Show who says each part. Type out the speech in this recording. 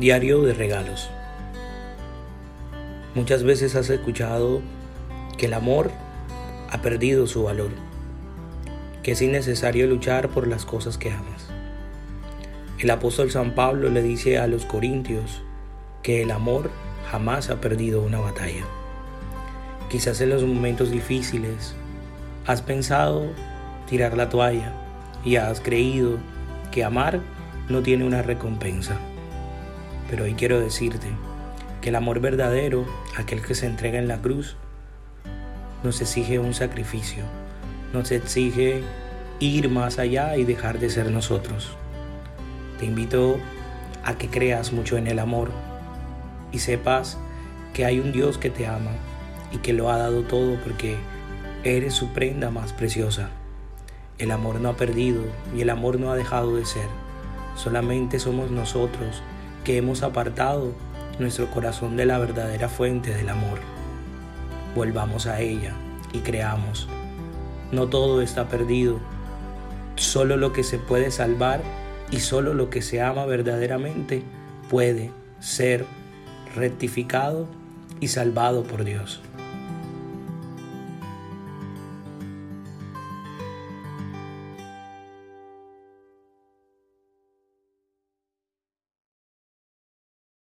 Speaker 1: Diario de regalos. Muchas veces has escuchado que el amor ha perdido su valor, que es innecesario luchar por las cosas que amas. El apóstol San Pablo le dice a los corintios que el amor jamás ha perdido una batalla. Quizás en los momentos difíciles has pensado tirar la toalla y has creído que amar no tiene una recompensa. Pero hoy quiero decirte que el amor verdadero, aquel que se entrega en la cruz, nos exige un sacrificio, nos exige ir más allá y dejar de ser nosotros. Te invito a que creas mucho en el amor y sepas que hay un Dios que te ama y que lo ha dado todo porque eres su prenda más preciosa. El amor no ha perdido y el amor no ha dejado de ser. Solamente somos nosotros que hemos apartado nuestro corazón de la verdadera fuente del amor. Volvamos a ella y creamos. No todo está perdido, solo lo que se puede salvar y solo lo que se ama verdaderamente puede ser rectificado y salvado por Dios.